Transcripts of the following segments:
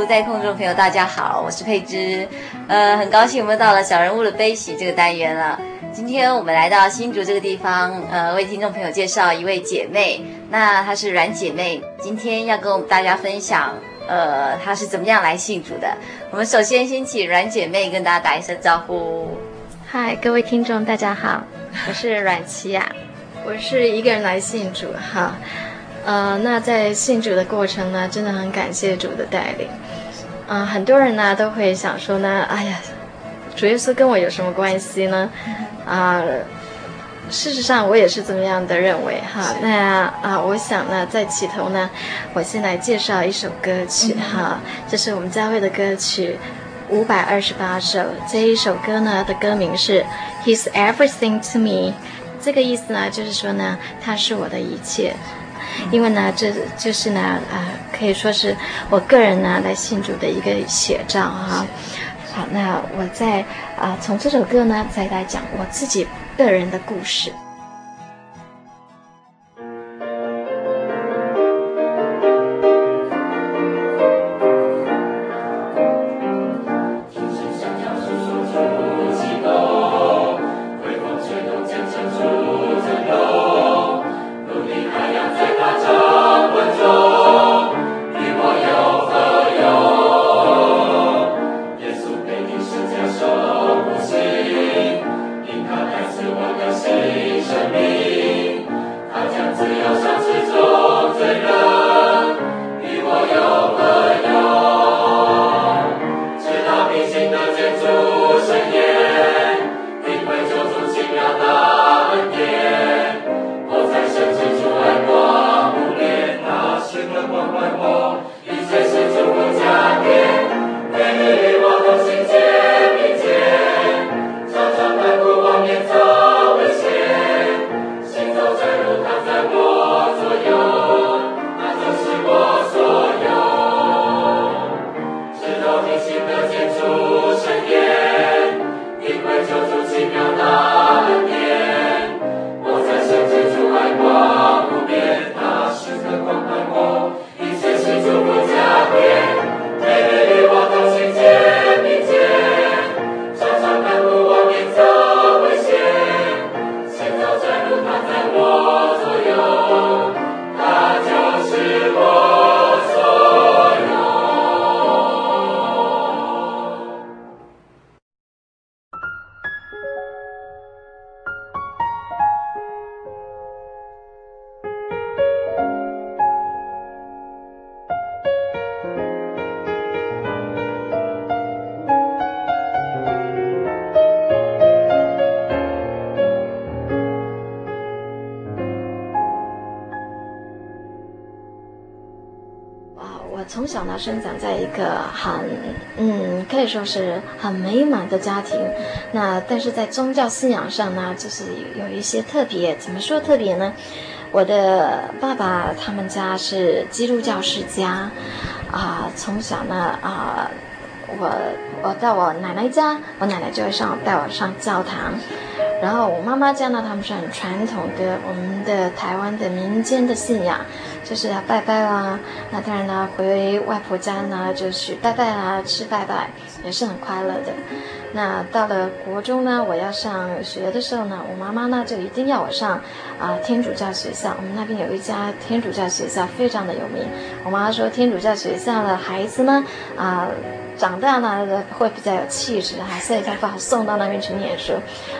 在空中朋友，大家好，我是佩芝，呃，很高兴我们到了小人物的悲喜这个单元了。今天我们来到新竹这个地方，呃，为听众朋友介绍一位姐妹，那她是阮姐妹，今天要跟我们大家分享，呃，她是怎么样来信主的。我们首先先请阮姐妹跟大家打一声招呼。嗨，各位听众，大家好，我是阮琪雅，我是一个人来信主哈，呃，那在信主的过程呢，真的很感谢主的带领。啊、呃，很多人呢都会想说呢，哎呀，主耶稣跟我有什么关系呢？啊、呃，事实上我也是这么样的认为哈。那啊、呃，我想呢，在起头呢，我先来介绍一首歌曲哈，这是我们教会的歌曲五百二十八首。这一首歌呢的歌名是 He's Everything to Me，这个意思呢就是说呢，他是我的一切。因为呢，这就是呢，啊、呃，可以说是我个人呢来信主的一个写照哈。好，那我再啊、呃，从这首歌呢，再来讲我自己个人的故事。以说是很美满的家庭。那但是在宗教信仰上呢，就是有一些特别。怎么说特别呢？我的爸爸他们家是基督教世家，啊，从小呢啊，我我到我奶奶家，我奶奶就会上带我上教堂。然后我妈妈家呢，他们是很传统的，我们的台湾的民间的信仰，就是要拜拜啦。那当然呢，回外婆家呢，就去拜拜啦，吃拜拜，也是很快乐的。那到了国中呢，我要上学的时候呢，我妈妈呢就一定要我上啊、天主教学校。我们那边有一家天主教学校，非常的有名。我妈妈说，天主教学校的孩子呢，啊、长大呢会比较有气质哈，所以才把我送到那边去念书。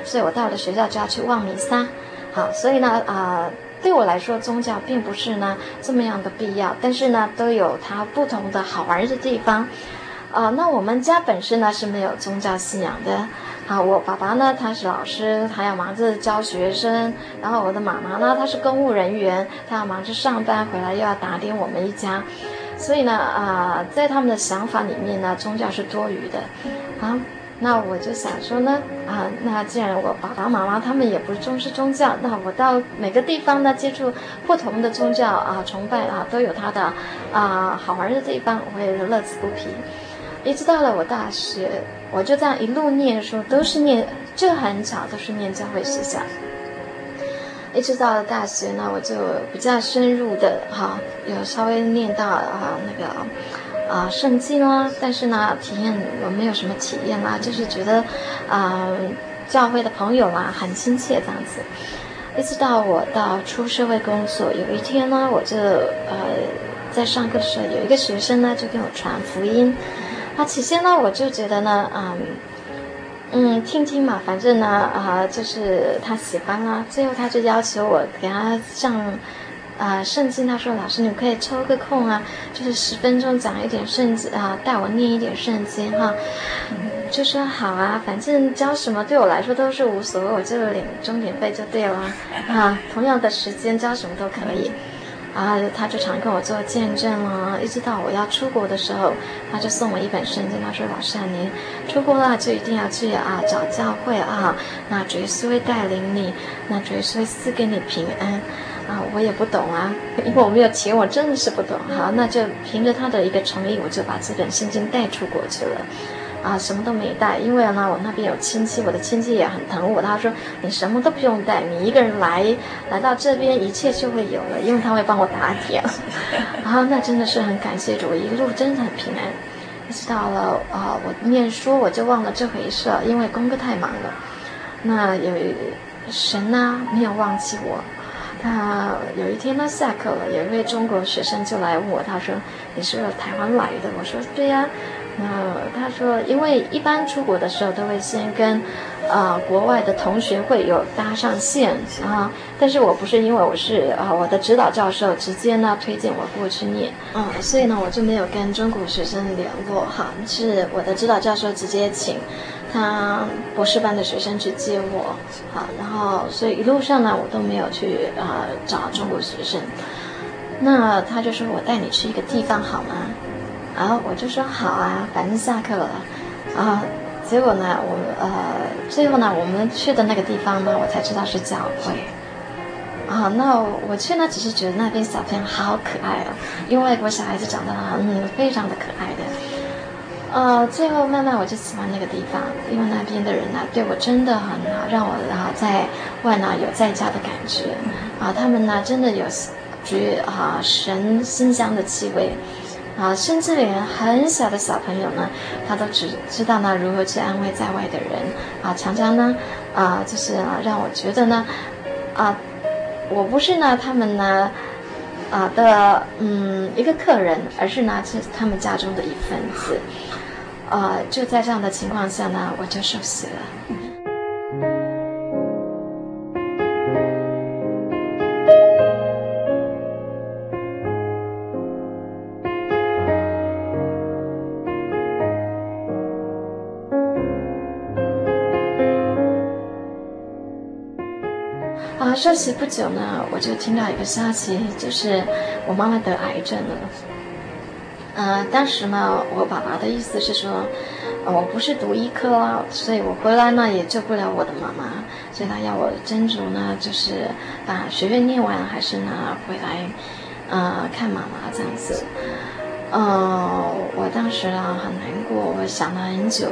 所以我到了学校就要去望弥撒，好，所以呢啊、对我来说宗教并不是呢这么样的必要，但是呢都有它不同的好玩的地方。啊、那我们家本身呢是没有宗教信仰的，啊，我爸爸呢他是老师，他要忙着教学生，然后我的妈妈呢她是公务人员，她要忙着上班，回来又要打点我们一家。所以呢，啊、在他们的想法里面呢，宗教是多余的，啊，那我就想说呢，啊，那既然我爸爸妈妈他们也不重视宗教，那我到每个地方呢，接触不同的宗教啊，崇拜啊，都有它的啊好玩的地方，我也是乐此不疲。一直到了我大学，我就这样一路念书，都是念，就很巧，都是念教会学校。一直到了大学呢，我就比较深入的哈，有稍微念到啊那个啊圣经啦，但是呢，体验我没有什么体验啦，就是觉得啊教会的朋友啦很亲切这样子。一直到我到出社会工作，有一天呢，我就呃在上课的时候，有一个学生呢就跟我传福音，那起先呢我就觉得呢，嗯。嗯，听听嘛，反正呢，啊、就是他喜欢啦。最后他就要求我给他上，啊、圣经。他说：“老师，你可以抽个空啊，就是十分钟讲一点圣经啊，带我念一点圣经哈。”就说好啊，反正教什么对我来说都是无所谓，我就领钟点费就对了啊。同样的时间教什么都可以。然后他就常跟我做见证啊，一直到我要出国的时候，他就送我一本圣经。他说：“老师啊，您出国了就一定要去啊找教会啊，那主耶稣会带领你，那主耶稣会赐给你平安。”啊，我也不懂啊，因为我没有钱，我真的是不懂。好，那就凭着他的一个诚意，我就把这本圣经带出国去了。啊，什么都没带，因为呢，我那边有亲戚，我的亲戚也很疼我。他说：“你什么都不用带，你一个人来来到这边，一切就会有了，因为他会帮我打点。”啊，那真的是很感谢主，一路真的很平安。一直到了啊，我念书我就忘了这回事，因为功课太忙了。那有神呢、没有忘记我。他有一天呢，下课了，有一位中国学生就来问我，他说：“你是不是台湾来的？”我说：“对呀。”那他说，因为一般出国的时候都会先跟，呃，国外的同学会有搭上线啊。但是我不是，因为我是啊，我的指导教授直接呢推荐我过去念，嗯，所以呢我就没有跟中国学生联络哈。是我的指导教授直接请他博士班的学生去接我，好，然后所以一路上呢我都没有去啊找中国学生。那他就说我带你去一个地方好吗？然后我就说好啊，反正下课了，啊，结果呢，我呃，最后呢，我们去的那个地方呢，我才知道是教会，啊，那我去呢，只是觉得那边小朋友好可爱哦，因为外国小孩子长得嗯非常的可爱的，呃，最后慢慢我就喜欢那个地方，因为那边的人呢对我真的很好，让我然后在外呢有在家的感觉，啊，他们呢真的有觉啊神馨香的气味。啊，甚至连很小的小朋友呢，他都只知道呢如何去安慰在外的人啊，常常呢啊，就是啊让我觉得呢啊，我不是呢他们呢啊的嗯一个客人，而是呢是他们家中的一份子，啊，就在这样的情况下呢，我就受洗了。休息不久呢，我就听到一个消息，就是我妈妈得癌症了。呃，当时呢，我爸爸的意思是说，我不是读医科，所以我回来呢也救不了我的妈妈，所以他要我斟酌呢，就是把学院念完，还是呢回来，呃，看妈妈这样子。呃，我当时啊很难过，我想了很久，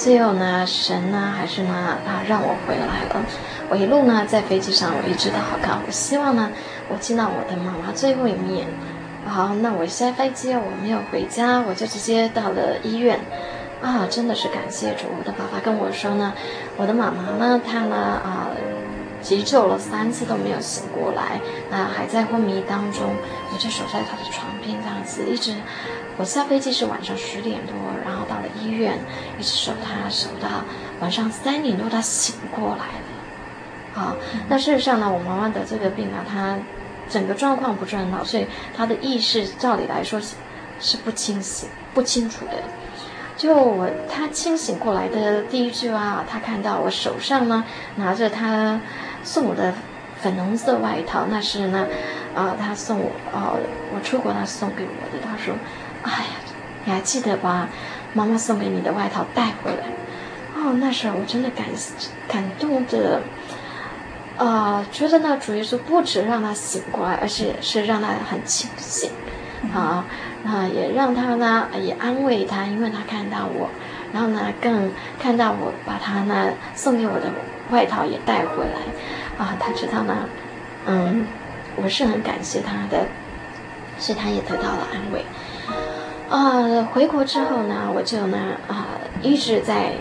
最后呢，神呢还是呢他让我回来了。我一路呢在飞机上，我一直都好看，我希望呢我见到我的妈妈最后一面。好，那我下飞机我没有回家，我就直接到了医院。啊，真的是感谢主！我的爸爸跟我说呢，我的妈妈呢，她呢啊。急救了三次都没有醒过来，那还在昏迷当中，我就守在他的床边这样子，一直我下飞机是晚上十点多，然后了医院，一直守他守到晚上三点多，他醒过来了。好，那事实上呢，我妈妈的这个病啊，她整个状况不是很好，所以她的意识照理来说是是不清醒、不清楚的。就我她清醒过来的第一句话，她看到我手上呢拿着她。送我的粉红色外套，那是呢，啊、呃，他送我，哦、呃，我出国她送给我的。她说：“哎呀，你还记得把妈妈送给你的外套带回来？”哦，那时候我真的感感动的，啊、呃，觉得那主耶稣不止让他醒过来，而且是让他很清醒，啊，那也让他呢也安慰他，因为他看到我，然后呢更看到我把他呢送给我的。外套也带回来，啊，他知道呢，嗯，我是很感谢他的，所以他也得到了安慰。啊，回国之后呢，我就呢，啊，一直在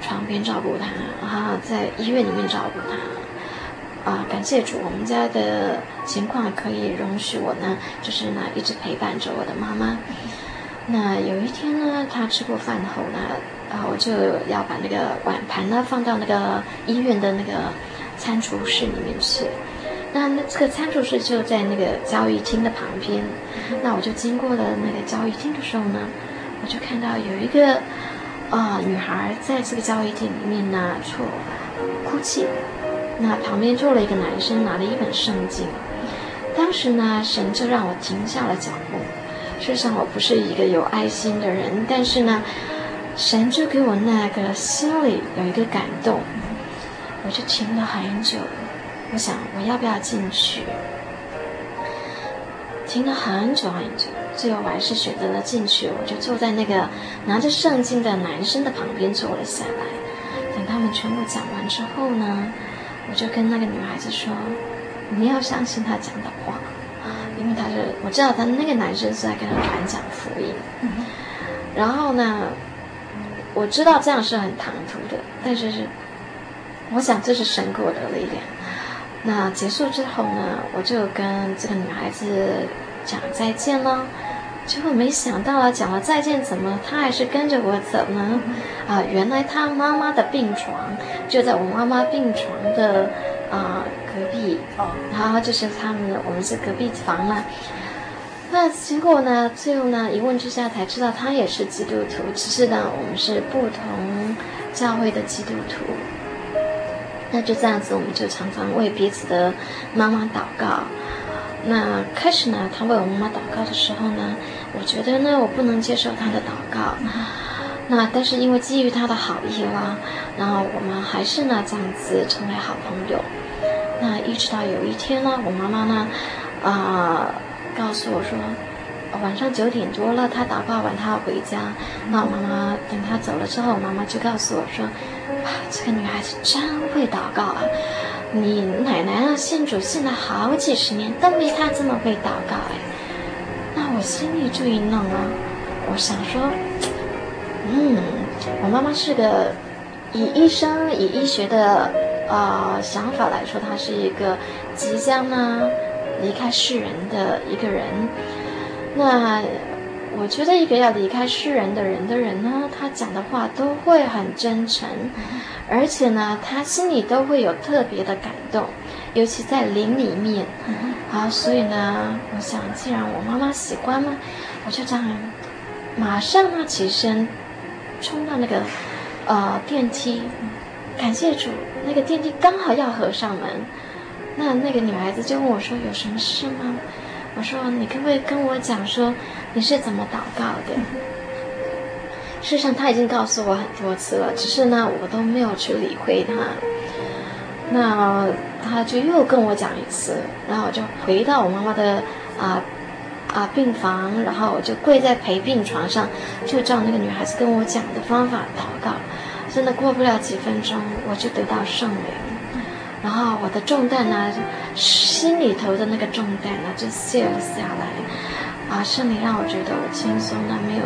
床边照顾他，啊，在医院里面照顾他，啊，感谢主，我们家的情况可以容许我呢，就是呢，一直陪伴着我的妈妈。那有一天呢，他吃过饭后呢。啊，我就要把那个碗盘呢放到那个医院的那个餐厨室里面去。那那这个餐厨室就在那个交易厅的旁边。那我就经过了那个交易厅的时候呢，我就看到有一个啊、女孩在这个交易厅里面呢错哭泣。那旁边坐了一个男生，拿了一本圣经。当时呢，神就让我停下了脚步。事实上，我不是一个有爱心的人，但是呢。神就给我那个心里有一个感动，我就停了很久，我想我要不要进去？停了很久很久，最后我还是选择了进去。我就坐在那个拿着圣经的男生的旁边坐了下来。等他们全部讲完之后呢，我就跟那个女孩子说：“你要相信他讲的话，因为他是我知道他那个男生是在跟他传讲福音。”然后呢？我知道这样是很唐突的，但是是，我想这是神给我的力量。那结束之后呢，我就跟这个女孩子讲再见了。结果没想到啊，讲了再见，怎么她还是跟着我走呢？啊，原来她妈妈的病床就在我妈妈病床的啊隔壁哦，然后就是他们，我们是隔壁房嘛。那结果呢，最后呢，一问之下才知道他也是基督徒，只是呢，我们是不同教会的基督徒。那就这样子，我们就常常为彼此的妈妈祷告。那开始呢，他为我妈妈祷告的时候呢，我觉得呢，我不能接受他的祷告。那但是因为基于他的好意啦，然后我们还是呢这样子成为好朋友。那一直到有一天呢，我妈妈呢，啊、告诉我说，晚上九点多了，他祷告完，他要回家。那我妈妈等他走了之后，我妈妈就告诉我说：“哇，这个女孩子真会祷告啊！你奶奶啊，信主信了好几十年，都没她这么会祷告哎。”那我心里就一愣啊，我想说，嗯，我妈妈是个以医生、以医学的呃想法来说，她是一个即将呢。离开世人的一个人，那我觉得一个要离开世人的人的人呢，他讲的话都会很真诚，而且呢，他心里都会有特别的感动，尤其在灵里面。好，所以呢，我想既然我妈妈喜欢嘛，我就这样马上呢起身，冲到那个呃电梯，感谢主，那个电梯刚好要合上门。那那个女孩子就问我说：“有什么事吗？”我说：“你可不可以跟我讲说你是怎么祷告的？”事实上，他已经告诉我很多次了，只是呢，我都没有去理会他。那他就又跟我讲一次，然后我就回到我妈妈的啊啊病房，然后我就跪在陪病床上，就照那个女孩子跟我讲的方法祷告。真的过不了几分钟，我就得到圣灵，然后我的重担呢，心里头的那个重担呢就卸了下来，啊，圣灵让我觉得我轻松了，没有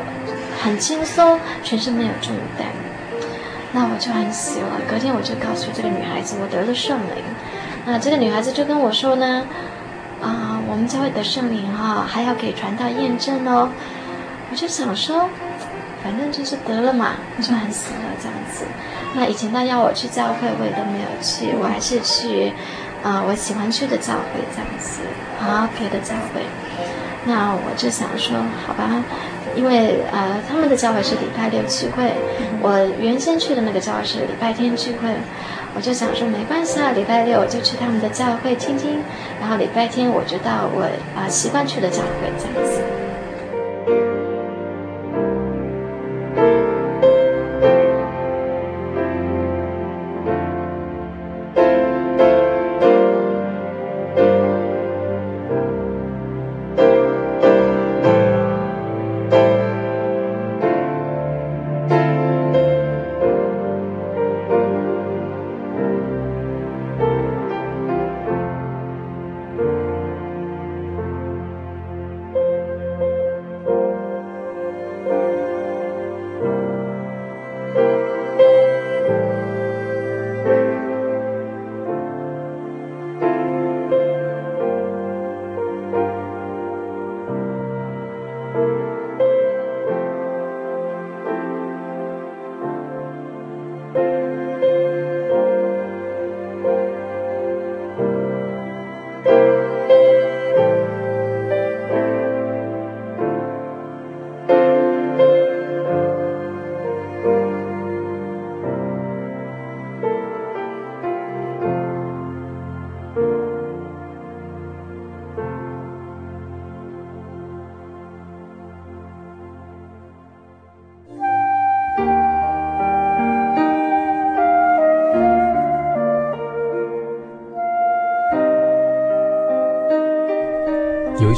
很轻松，全身没有重担，那我就很喜乐。隔天我就告诉这个女孩子，我得了圣灵，那这个女孩子就跟我说呢，啊，我们教会得圣灵哈，还要给传道验证哦，我就想说。反正就是得了嘛，就很喜乐这样子。那以前他要我去教会，我也都没有去，我还是去，啊、呃，我喜欢去的教会这样子，啊，别的教会。那我就想说，好吧，因为呃，他们的教会是礼拜六聚会，我原先去的那个教会是礼拜天聚会，我就想说没关系啊，礼拜六我就去他们的教会听听，然后礼拜天我就到我啊、呃、习惯去的教会这样子。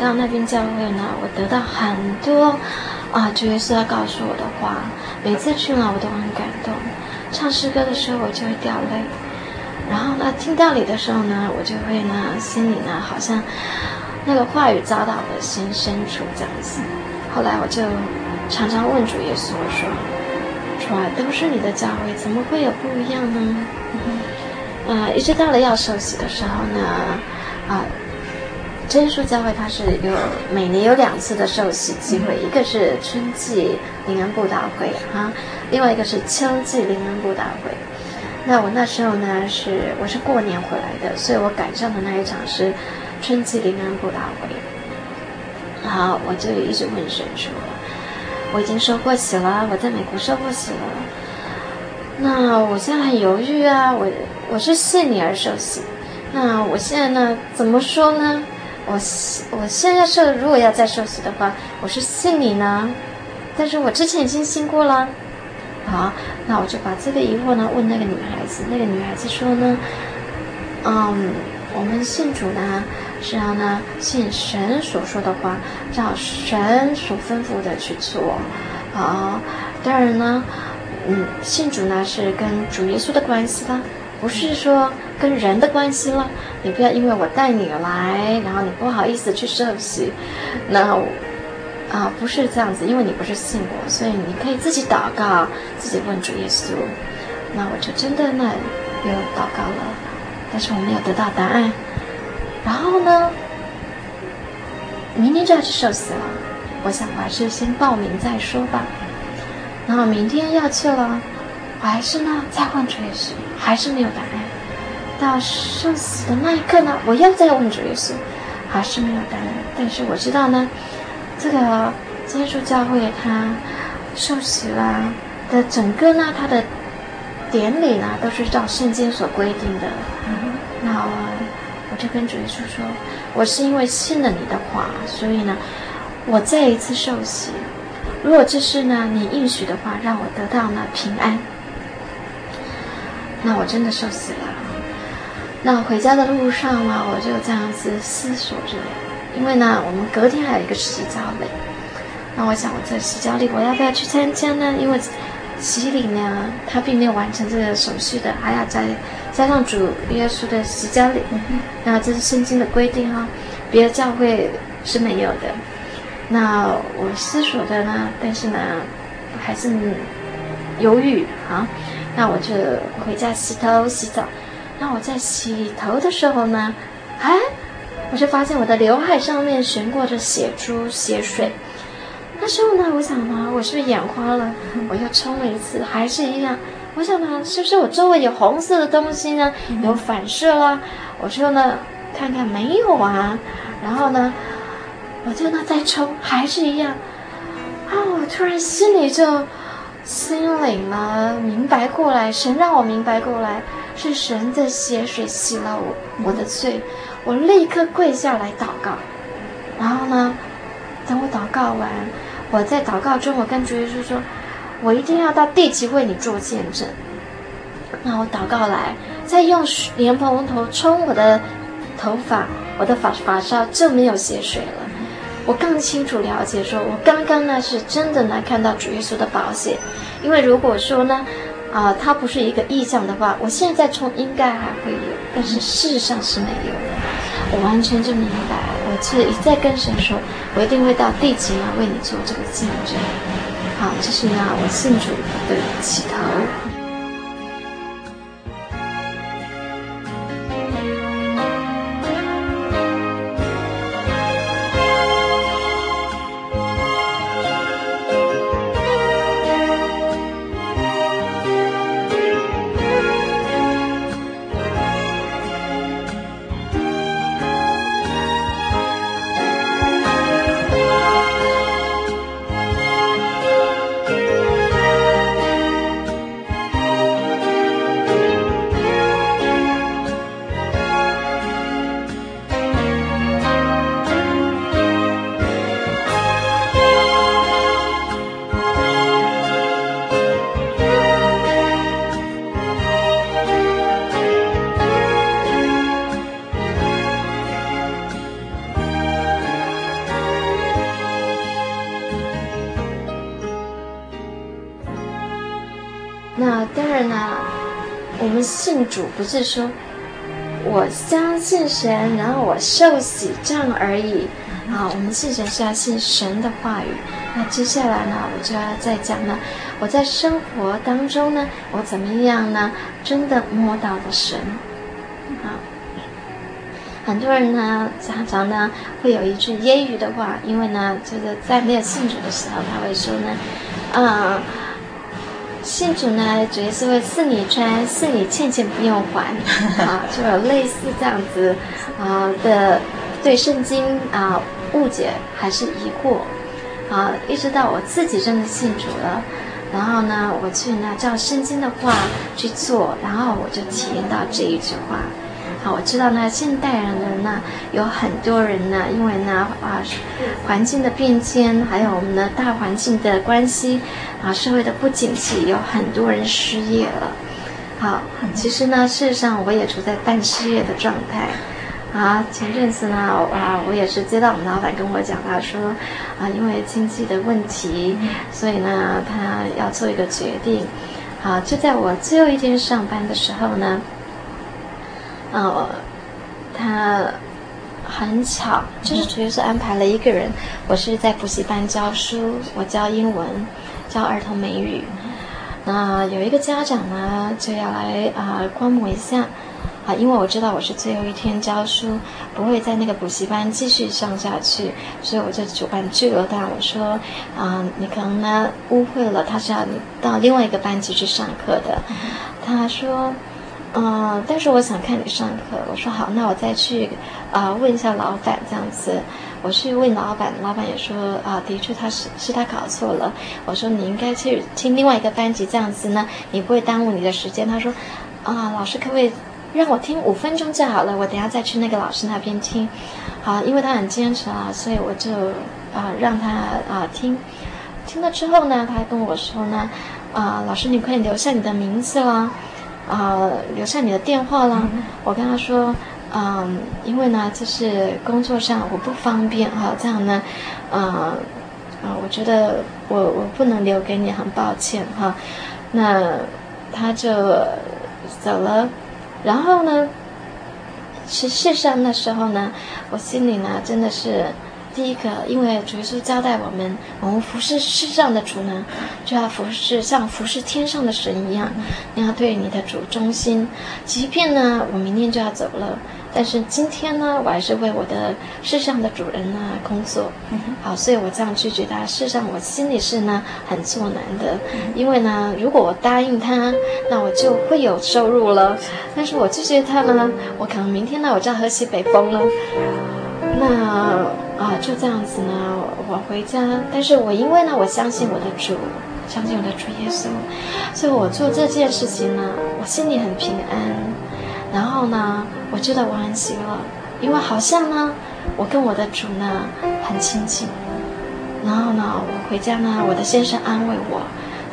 到那边教会呢，我得到很多啊，主耶稣要告诉我的话。每次去了，我都很感动。唱诗歌的时候，我就会掉泪。然后呢，听到你的时候呢，我就会呢，心里呢，好像那个话语扎到我的心深处这样子。后来我就常常问主耶稣我说：“主啊，都是你的教会，怎么会有不一样呢？”呃，一直到了要受洗的时候呢，啊，真耶稣教会它是有每年有两次的受洗机会，一个是春季灵恩布道会啊，另外一个是秋季灵恩布道会。那我那时候呢是我是过年回来的，所以我赶上的那一场是春季灵恩布道会。好，我就一直问神说：“我已经受过洗了，我在美国受过洗了，那我现在很犹豫啊，我我是信你而受洗，那我现在呢怎么说呢？我我现在受如果要再受洗的话，我是信你呢，但是我之前已经信过了。”好，那我就把这个疑惑呢问那个女孩子。那个女孩子说呢，嗯，我们信主呢是要呢信神所说的话，照神所吩咐的去做。好，当然呢，嗯，信主呢是跟主耶稣的关系啦，不是说跟人的关系了。你不要因为我带你来，然后你不好意思去受洗，那。啊，不是这样子，因为你不是信我，所以你可以自己祷告，自己问主耶稣。那我就真的呢，又祷告了，但是我没有得到答案。然后呢，明天就要去受洗了，我想我还是先报名再说吧。然后明天要去了，我还是呢再问主耶稣，还是没有答案。到受洗的那一刻呢，我又再问主耶稣，还是没有答案。但是我知道呢。这个真耶稣教会他受洗啦的整个呢，他的典礼呢都是照圣经所规定的。嗯，那我，我就跟主耶稣说，我是因为信了你的话，所以呢，我再一次受洗。如果这是呢你应许的话，让我得到呢平安，那我真的受洗了。那回家的路上呢，我就这样子思索着。因为呢，我们隔天还有一个洗脚礼，那我想我这洗脚礼我要不要去参加呢？因为洗礼呢，他并没有完成这个手续的，还要再加上主耶稣的洗脚礼，那这是圣经的规定哈、哦，别的教会是没有的。那我思索着呢，但是呢，还是犹豫啊。那我就回家洗头洗澡。那我在洗头的时候呢，哎。我就发现我的刘海上面悬挂着血珠血水，那时候呢，我想呢，我是不是眼花了？我又冲了一次，还是一样。我想呢，是不是我周围有红色的东西呢？有反射啦？我说呢，看看没有啊。然后呢，我就呢再冲，还是一样。啊，我突然心里就心领了，明白过来，神让我明白过来，是神的血水洗了我我的罪。我立刻跪下来祷告，然后呢，等我祷告完，我在祷告中，我跟主耶稣说，我一定要到地极为你做见证。那我祷告来，再用莲蓬头冲我的头发，我的发发梢就没有血水了。我更清楚了解说，我刚刚呢是真的来看到主耶稣的宝血，因为如果说呢。啊，它不是一个意象的话，我现在冲应该还会有，但是事实上是没有的。我完全就明白，我是一再跟神说，我一定会到地极来为你做这个见证。好，这是呢，我信主的起头。不是说我相信神，然后我受洗这样而已。啊，我们信神是要信神的话语。那接下来呢，我就要再讲了，我在生活当中呢，我怎么样呢？真的摸到了神。啊，很多人呢，常常呢会有一句揶揄的话，因为呢，就是在没有信主的时候，他会说呢，啊，信主呢，主要是为是你穿，是你欠钱不用还，啊，就有类似这样子啊的对圣经啊。误解还是疑惑，啊，一直到我自己真的信主了，然后呢，我去呢照圣经的话去做，然后我就体验到这一句话，好，我知道呢，现代人呢有很多人呢，因为呢啊环境的变迁，还有我们的大环境的关系，啊社会的不景气，有很多人失业了，好，其实呢，事实上我也处在半失业的状态。啊，前阵子呢，啊，我也是接到我们老板跟我讲，他说，啊，因为经济的问题，所以呢，他要做一个决定。啊，就在我最后一天上班的时候呢，呃，他很巧，就是主要是安排了一个人，我是在补习班教书，我教英文，教儿童美语。那有一个家长呢，就要来啊观摩一下。啊，因为我知道我是最后一天教书，不会在那个补习班继续上下去，所以我就主办拒了他。我说，啊、你可能呢误会了，他是要你到另外一个班级去上课的。他说，嗯、但是我想看你上课。我说好，那我再去啊、问一下老板这样子。我去问老板，老板也说啊，的确他是是他搞错了。我说你应该去听另外一个班级这样子呢，你不会耽误你的时间。他说，啊，老师可不可以？让我听五分钟就好了，我等下再去那个老师那边听，好，因为他很坚持啊，所以我就啊让他啊听，听了之后呢，他还跟我说呢，啊老师你可以留下你的名字啦，啊留下你的电话啦，我跟他说，嗯，因为呢就是工作上我不方便哈，这样呢，啊啊我觉得我我不能留给你，很抱歉哈，那他就走了。然后呢，实际上那时候呢，我心里呢真的是，第一个，因为主耶稣交代我们，我们服侍世上的主呢，就要服侍像服侍天上的神一样，你要对你的主忠心。即便呢，我明天就要走了。但是今天呢，我还是为我的世上的主人呢工作，好，所以我这样拒绝他。事实上，我心里是呢很作难的，因为呢，如果我答应他，那我就会有收入了。但是我拒绝他呢，我可能明天呢我就要喝西北风了。那啊，就这样子呢，我回家。但是我因为呢，我相信我的主，相信我的主耶稣，所以我做这件事情呢，我心里很平安。然后呢，我觉得我很喜乐，因为好像呢，我跟我的主呢很亲近。然后呢，我回家呢，我的先生安慰我，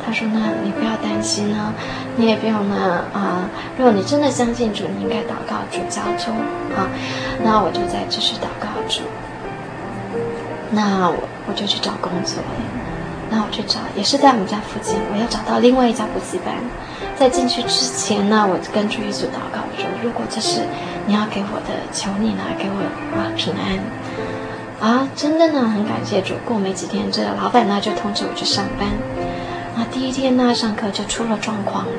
他说呢，你不要担心呢，你也不用呢啊、如果你真的相信主，你应该祷告主交通啊。那我就在继续祷告主。那我我就去找工作，那我去找，也是在我们家附近，我要找到另外一家补习班。在进去之前呢，我跟主耶稣祷告说：“如果这是你要给我的，求你呢给我啊平安。”啊，真的呢，很感谢主。过没几天，这个老板呢就通知我去上班。那，第一天呢上课就出了状况了。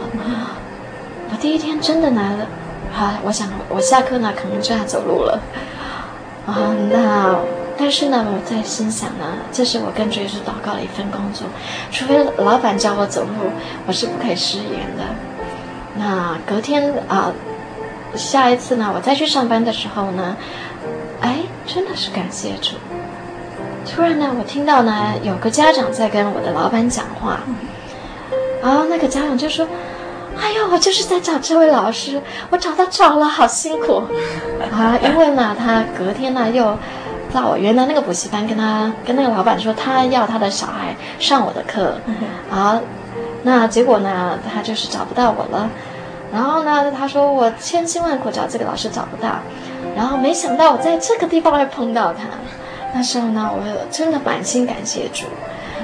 我第一天真的来了，啊，我想我下课呢可能就要走路了。啊，那。但是呢，我在心想呢，这是我跟主耶稣祷告的一份工作，除非老板叫我走路，我是不可以食言的。那隔天啊，下一次呢，我再去上班的时候呢，哎，真的是感谢主。突然呢，我听到呢，有个家长在跟我的老板讲话，然后那个家长就说：“哎呦，我就是在找这位老师，我找他找了，好辛苦啊！因为呢，他隔天呢又。”到我原来那个补习班，跟他跟那个老板说，他要他的小孩上我的课，啊，那结果呢，他就是找不到我了。然后呢，他说我千辛万苦找这个老师找不到，然后没想到我在这个地方会碰到他。那时候呢，我真的满心感谢主。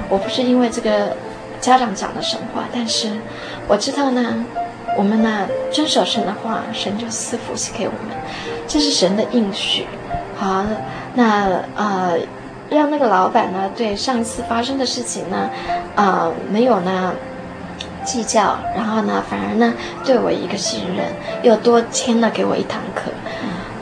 我不是因为这个家长讲的神话，但是我知道呢，我们呢遵守神的话，神就赐福赐给我们，这是神的应许。好，那呃，让那个老板呢，对上一次发生的事情呢，啊、没有呢计较，然后呢，反而呢对我一个信任，又多签了给我一堂课。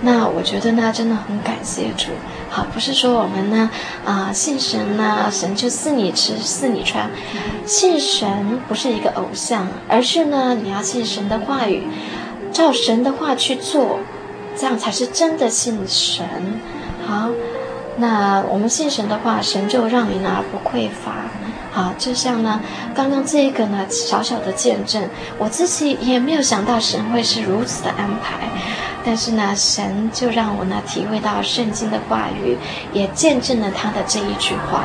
那我觉得呢，真的很感谢主。好，不是说我们呢，啊、信神呢，神就赐你吃，赐你穿。信神不是一个偶像，而是呢，你要信神的话语，照神的话去做，这样才是真的信神。好，那我们信神的话，神就让你呢不匮乏。好，就像呢，刚刚这一个呢小小的见证，我自己也没有想到神会是如此的安排，但是呢，神就让我呢体会到圣经的话语，也见证了他的这一句话。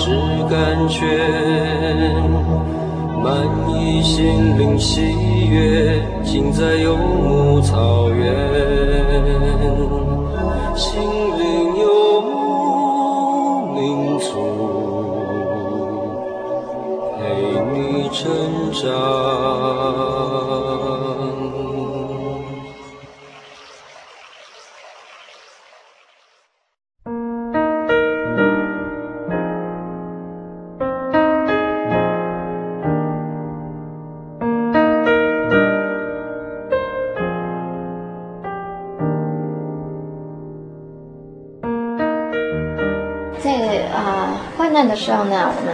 在有。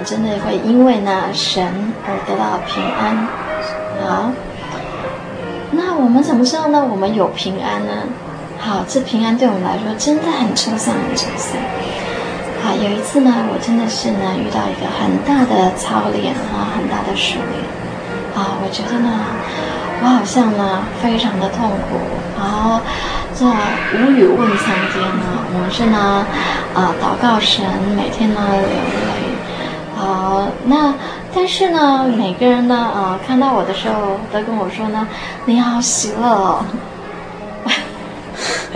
真的会因为呢神而得到平安。好，那我们怎么知道呢？我们有平安呢？好，这平安对我们来说真的很抽象，很抽象。好，有一次呢，我真的是呢遇到一个很大的操练啊，很大的试炼。啊，我觉得呢，我好像呢非常的痛苦然后这无语问苍天呢，我们是呢，啊、祷告神，每天呢流泪，那但是呢，每个人呢，啊、看到我的时候都跟我说呢，你好喜乐哦，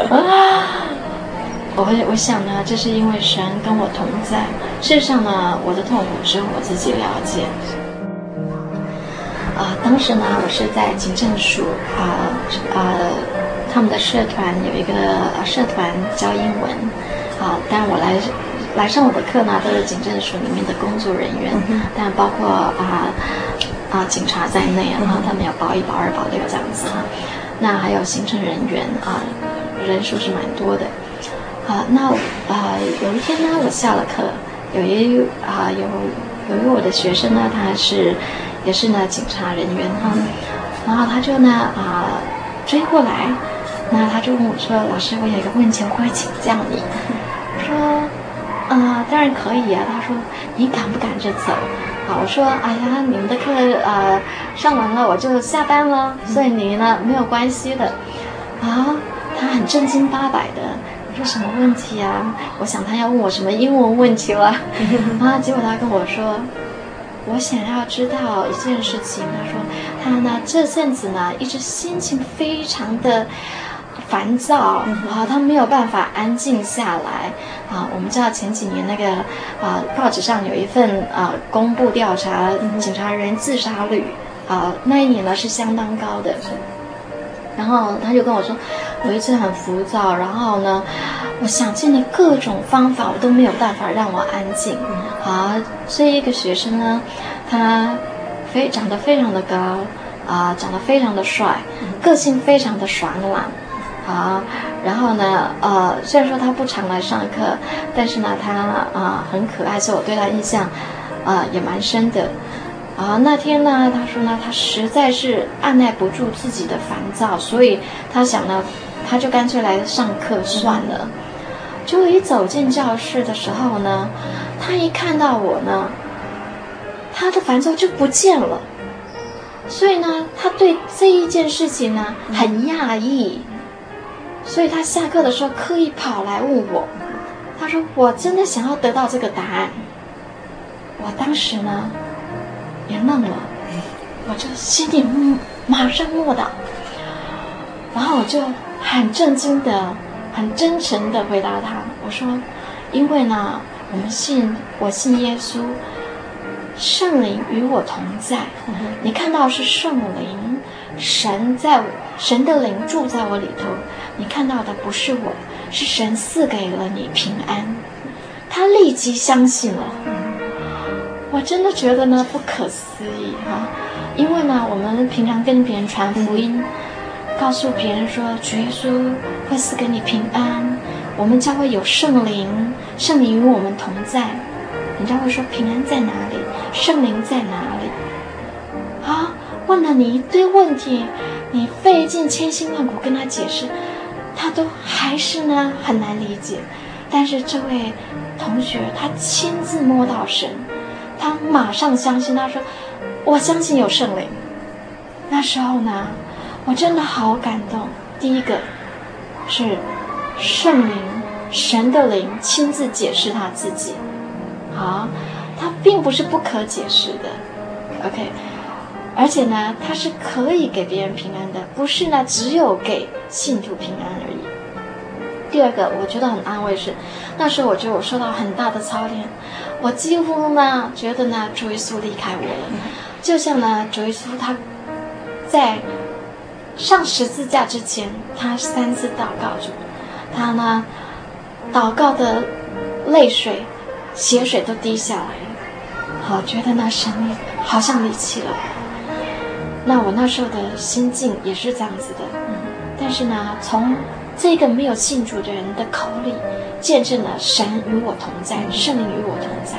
我我想呢，这是因为神跟我同在，事实上呢，我的痛苦只有我自己了解。啊、当时呢，我是在警政署啊啊、他们的社团有一个社团教英文，啊、但我来来上我的课呢，都是警政署里面的工作人员，嗯、但包括啊啊、警察在内啊，他们有保一、保二、保六这样子啊，那还有行政人员啊、呃，人数是蛮多的，啊、呃，那啊、呃、有一天呢，我下了课，有一啊、呃、有有一我的学生呢，他是。也是呢，警察人员哈，然后他就呢啊追过来，那他就问我说：“老师，我有一个问题，我会请教你。”我说：“啊、呃，当然可以啊。”他说：“你赶不赶着走？”啊，我说：“哎呀，你们的课呃上完了，我就下班了，所以你呢没有关系的。”啊，他很正经八百的，我说：“什么问题啊？”我想他要问我什么英文问题了，啊，结果他跟我说。我想要知道一件事情，他说他呢这阵子呢一直心情非常的烦躁，啊，他没有办法安静下来啊。我们知道前几年那个啊报纸上有一份啊公布调查警察人自杀率啊，那一年呢是相当高的。然后他就跟我说，我一直很浮躁，然后呢，我想尽了各种方法，我都没有办法让我安静。啊，这一个学生呢，他非长得非常的高，啊，长得非常的帅，个性非常的爽朗，好，然后呢，呃，虽然说他不常来上课，但是呢，他啊很可爱，所以我对他印象啊也蛮深的。啊，那天呢，他说呢，他实在是按捺不住自己的烦躁，所以他想呢，他就干脆来上课算了。结果一走进教室的时候呢，他一看到我呢，他的烦躁就不见了。所以呢，他对这一件事情呢很讶异，所以他下课的时候刻意跑来问我。他说：“我真的想要得到这个答案。”我当时呢。也愣了，我就心里马上默祷，然后我就很震惊的、很真诚的回答他：“我说，因为呢，我们信，我信耶稣，圣灵与我同在。你看到是圣灵，神在，神的灵住在我里头。你看到的不是我，是神赐给了你平安。”他立即相信了。我真的觉得呢不可思议哈、啊，因为呢，我们平常跟别人传福音，告诉别人说主耶稣会赐给你平安，我们将会有圣灵，圣灵与我们同在，人家会说平安在哪里，圣灵在哪里？啊，问了你一堆问题，你费尽千辛万苦跟他解释，他都还是呢很难理解。但是这位同学他亲自摸到神。他马上相信，他说：“我相信有圣灵。”那时候呢，我真的好感动。第一个是圣灵，神的灵亲自解释他自己，好，他并不是不可解释的，OK。而且呢，他是可以给别人平安的，不是呢，只有给信徒平安而已。第二个，我觉得很安慰是，那时候我觉得我受到很大的操练，我几乎呢觉得呢主耶稣离开我了，就像呢主耶稣他，在上十字架之前，他三次祷告主，他呢祷告的泪水、血水都滴下来了，好觉得那生命好像离弃了。我，那我那时候的心境也是这样子的，但是呢从。这个没有信主的人的口里，见证了神与我同在，圣灵与我同在。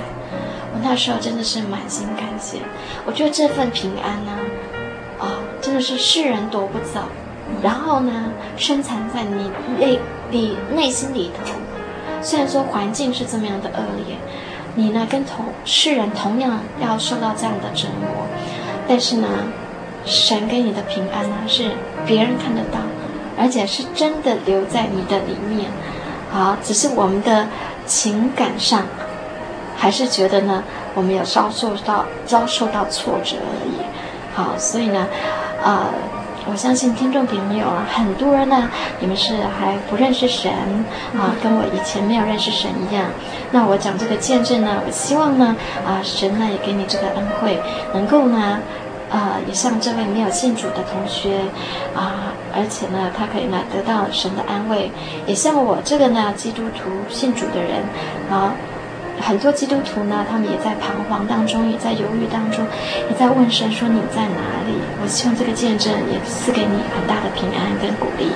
我那时候真的是满心感谢。我觉得这份平安呢，啊、哦，真的是世人夺不走。然后呢，深藏在你内你内心里头。虽然说环境是这么样的恶劣，你呢跟同世人同样要受到这样的折磨，但是呢，神给你的平安呢是别人看得到。而且是真的留在你的里面，好，只是我们的情感上还是觉得呢，我们有遭受到遭受到挫折而已，好，所以呢，呃。我相信听众朋友啊，很多人呢，你们是还不认识神啊，跟我以前没有认识神一样。那我讲这个见证呢，我希望呢，啊，神呢也给你这个恩惠，能够呢，呃，也像这位没有信主的同学啊，而且呢，他可以呢得到神的安慰，也像我这个呢基督徒信主的人啊。很多基督徒呢，他们也在彷徨当中，也在犹豫当中，也在问神说：“你在哪里？”我希望这个见证也赐给你很大的平安跟鼓励。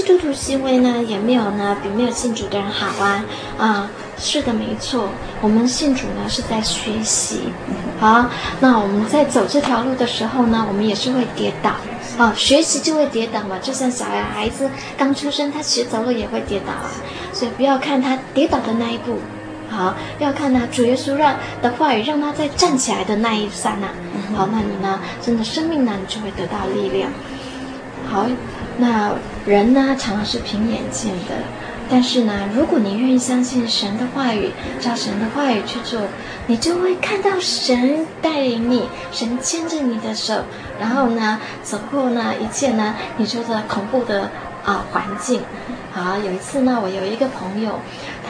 基督徒行为呢，也没有呢比没有信主的人好啊。啊、是的，没错，我们信主呢是在学习。好，那我们在走这条路的时候呢，我们也是会跌倒。啊，学习就会跌倒嘛，就像小孩子刚出生，他学走路也会跌倒啊。所以不要看他跌倒的那一步，好，要看他主耶稣让的话语让他再站起来的那一刹那。好，那你呢？真的生命呢，你就会得到力量。好，那人呢，常常是凭眼见的，但是呢，如果你愿意相信神的话语，照神的话语去做，你就会看到神带领你，神牵着你的手，然后呢，走过呢一切呢，你觉得恐怖的啊环境。好，有一次呢，我有一个朋友。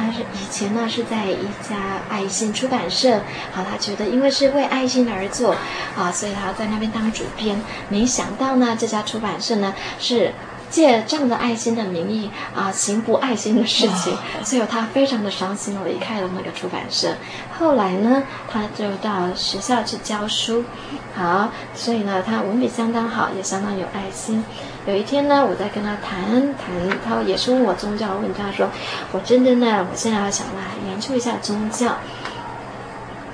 他是以前呢是在一家爱心出版社，好，他觉得因为是为爱心而做，啊，所以他在那边当主编。没想到呢，这家出版社呢是借这样的爱心的名义啊，行不爱心的事情，所以他非常的伤心，离开了那个出版社。后来呢，他就到学校去教书，好，所以呢，他文笔相当好，也相当有爱心。有一天呢，我在跟他谈谈，他也是问我宗教，问他说：“我真的呢，我现在要想来研究一下宗教，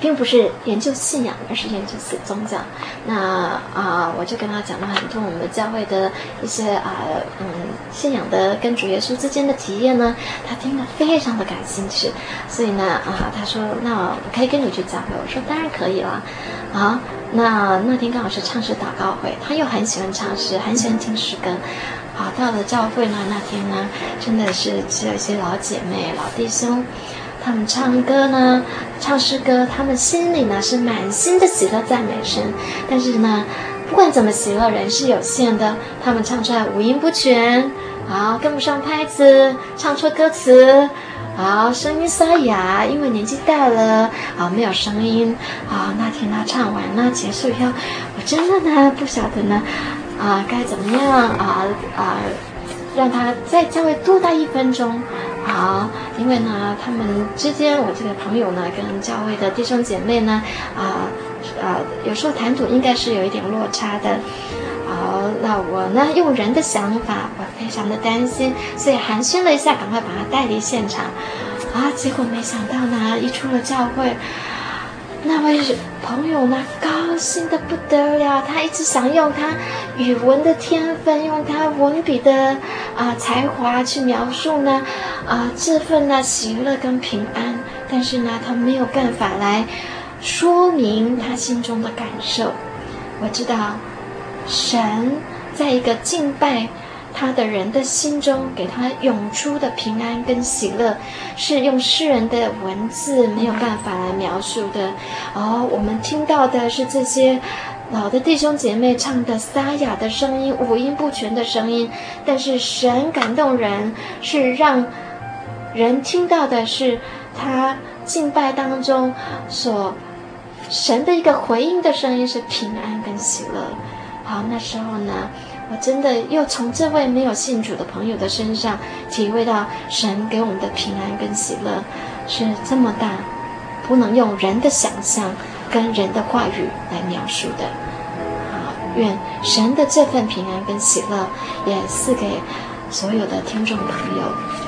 并不是研究信仰，而是研究死宗教。那”、啊，我就跟他讲了很多我们教会的一些啊、嗯，信仰的跟主耶稣之间的体验呢，他听得非常的感兴趣。所以呢，啊，他说：“那我可以跟你去教会。”我说：“当然可以了。”啊。那那天刚好是唱诗祷告会，他又很喜欢唱诗，很喜欢听诗歌。好，到了教会呢，那天呢，真的是只有一些老姐妹、老弟兄，他们唱歌呢，唱诗歌，他们心里呢是满心的喜乐赞美神。但是呢，不管怎么喜乐，人是有限的，他们唱出来五音不全，好，跟不上拍子，唱错歌词。好，声音沙哑，因为年纪大了，啊，没有声音。啊，那天他唱完了结束以后，我真的呢不晓得呢，啊，该怎么样啊啊，让他在教会多待一分钟。好，因为呢，他们之间，我这个朋友呢，跟教会的弟兄姐妹呢，啊啊，有时候谈吐应该是有一点落差的。好，那我呢，用人的想法，我非常的担心，所以寒暄了一下，赶快把他带离现场。啊，结果没想到呢，一出了教会，那位朋友呢，高兴的不得了，他一直想用他语文的天分，用他文笔的啊、才华去描述呢，啊、这份呢喜乐跟平安，但是呢，他没有办法来说明他心中的感受。我知道神在一个敬拜他的人的心中，给他涌出的平安跟喜乐，是用诗人的文字没有办法来描述的。哦，我们听到的是这些老的弟兄姐妹唱的沙哑的声音，五音不全的声音，但是神感动人，是让人听到的是他敬拜当中所神的一个回应的声音，是平安跟喜乐。好，那时候呢，我真的又从这位没有信主的朋友的身上体会到神给我们的平安跟喜乐是这么大，不能用人的想象跟人的话语来描述的。好，愿神的这份平安跟喜乐也赐给所有的听众朋友。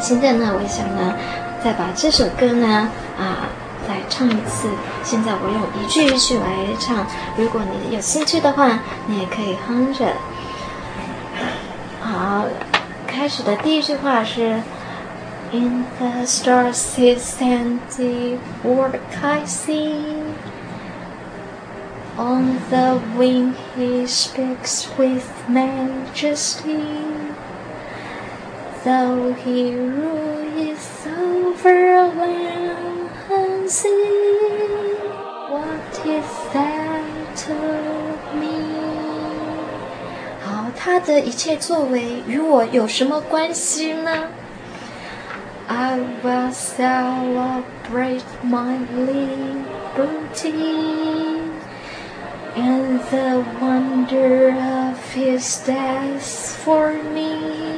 现在呢，我想呢，再把这首歌呢，啊，再唱一次。现在我用一句一句来唱，如果你有兴趣的话，你也可以哼着。好，开始的第一句话是：In the stars his handiwork I see, on the wind he speaks with majesty. Though he rules over land and sea, what is that to me？好，他的一切作为与我有什么关系呢？I will celebrate my liberty and the wonder of his death for me.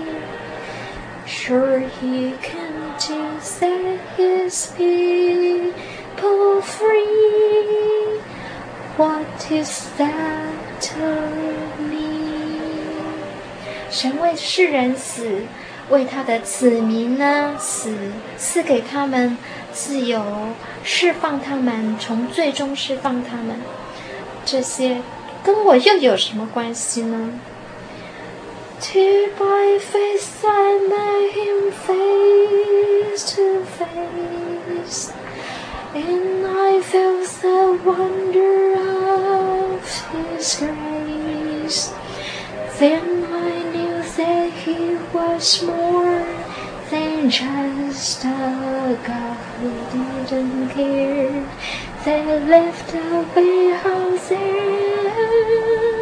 Sure he can to set his people free. What is that to me? 神为世人死，为他的子民呢死，赐给他们自由，释放他们，从罪中释放他们。这些跟我又有什么关系呢 ？Till by face, I met him face to face, and I felt the wonder of his grace. Then I knew that he was more than just a God who didn't care, that left away out there.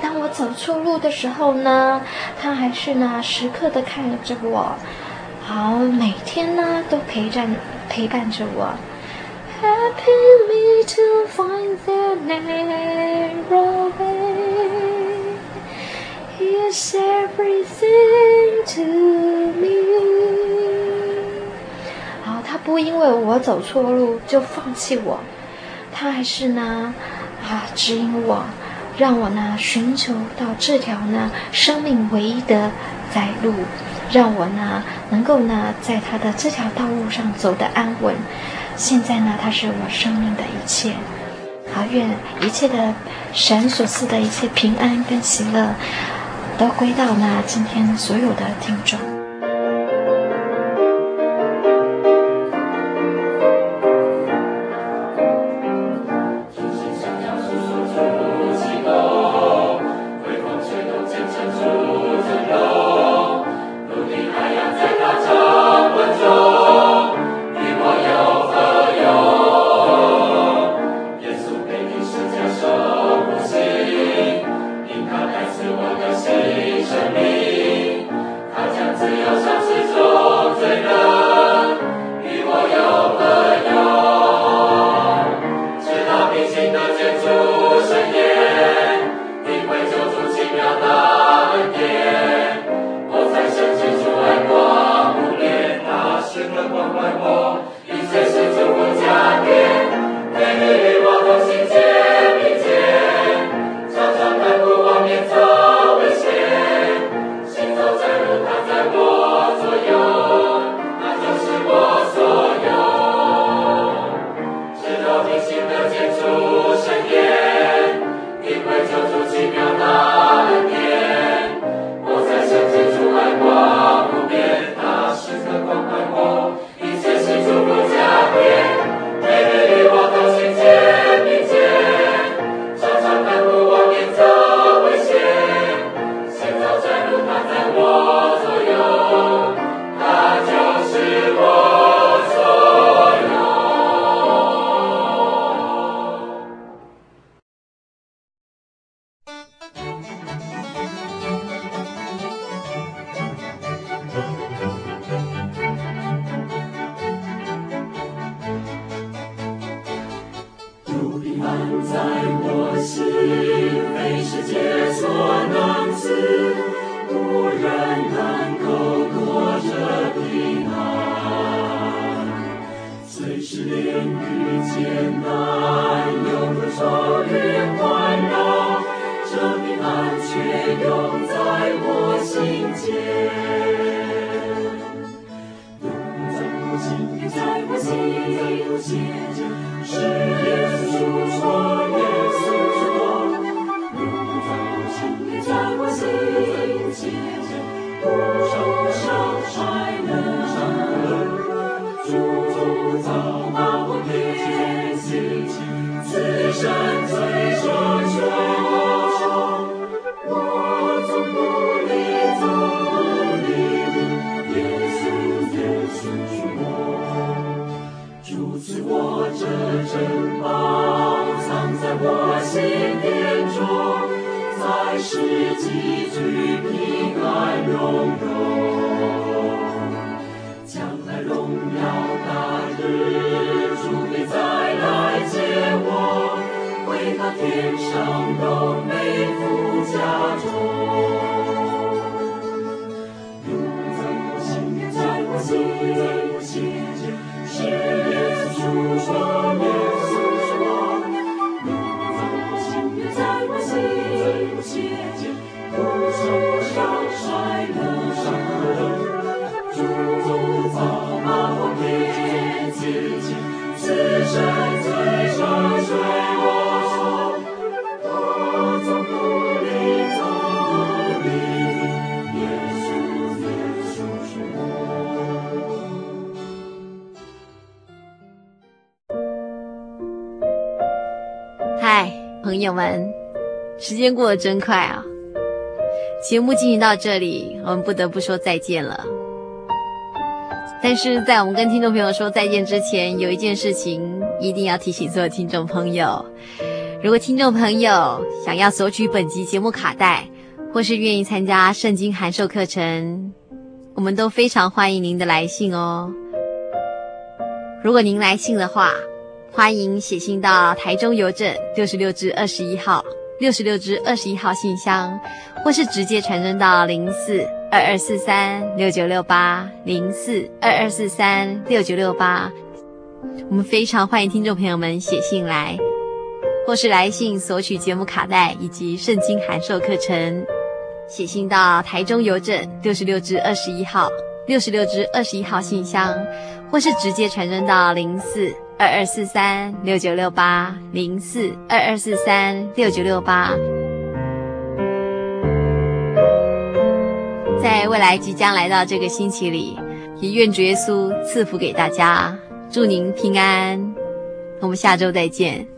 当我走错路的时候呢，他还是呢时刻的看着我，好，每天呢都陪伴陪伴着我。Happy me to find the narrow way, is everything to me。好，他不因为我走错路就放弃我，他还是呢。啊，指引我，让我呢寻求到这条呢生命唯一的窄路，让我呢能够呢在他的这条道路上走得安稳。现在呢，他是我生命的一切。好，愿一切的神所赐的一切平安跟喜乐，都归到呢今天所有的听众。永在我心，永在我心间间过得真快啊！节目进行到这里，我们不得不说再见了。但是在我们跟听众朋友说再见之前，有一件事情一定要提醒所有听众朋友：如果听众朋友想要索取本集节目卡带，或是愿意参加圣经函授课程，我们都非常欢迎您的来信哦。如果您来信的话，欢迎写信到台中邮政六十六至二十一号六十六支二十一号信箱，或是直接传真到零四二二四三六九六八零四二二四三六九六八。我们非常欢迎听众朋友们写信来，或是来信索取节目卡带以及圣经函授课程。写信到台中邮政六十六支二十一号六十六支二十一号信箱，或是直接传真到零四。二二四三六九六八零四二二四三六九六八，在未来即将来到这个星期里，也愿主耶稣赐福给大家，祝您平安。我们下周再见。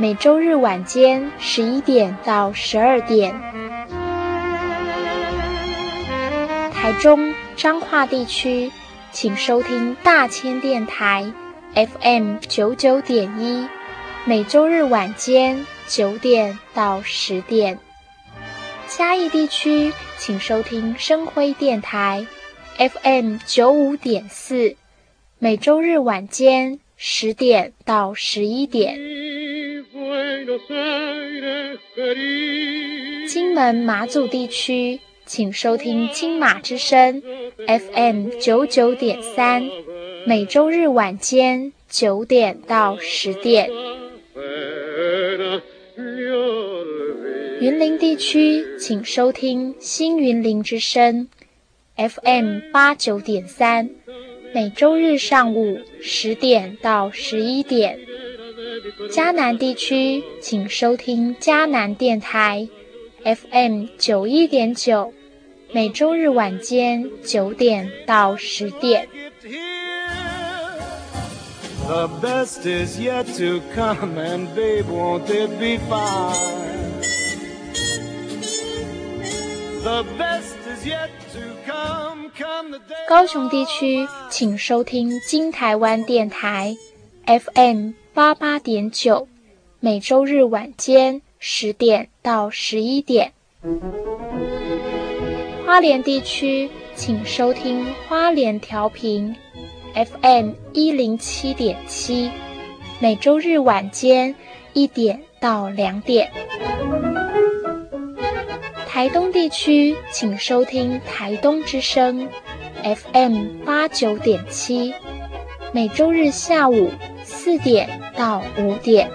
每周日晚间十一点到十二点，台中彰化地区，请收听大千电台 FM 九九点一，每周日晚间九点到十点。嘉义地区，请收听生辉电台 FM 九五点四，每周日晚间十点到十一点。金门马祖地区，请收听金马之声 FM 九九点三，每周日晚间九点到十点。云林地区，请收听新云林之声 FM 八九点三，每周日上午十点到十一点。嘉南地区，请收听嘉南电台，FM 九一点九，每周日晚间九点到十点。高雄地区，请收听金台湾电台，FM。八八点九，每周日晚间十点到十一点。花莲地区，请收听花莲调频，FM 一零七点七，每周日晚间一点到两点。台东地区，请收听台东之声，FM 八九点七，每周日下午四点到五点。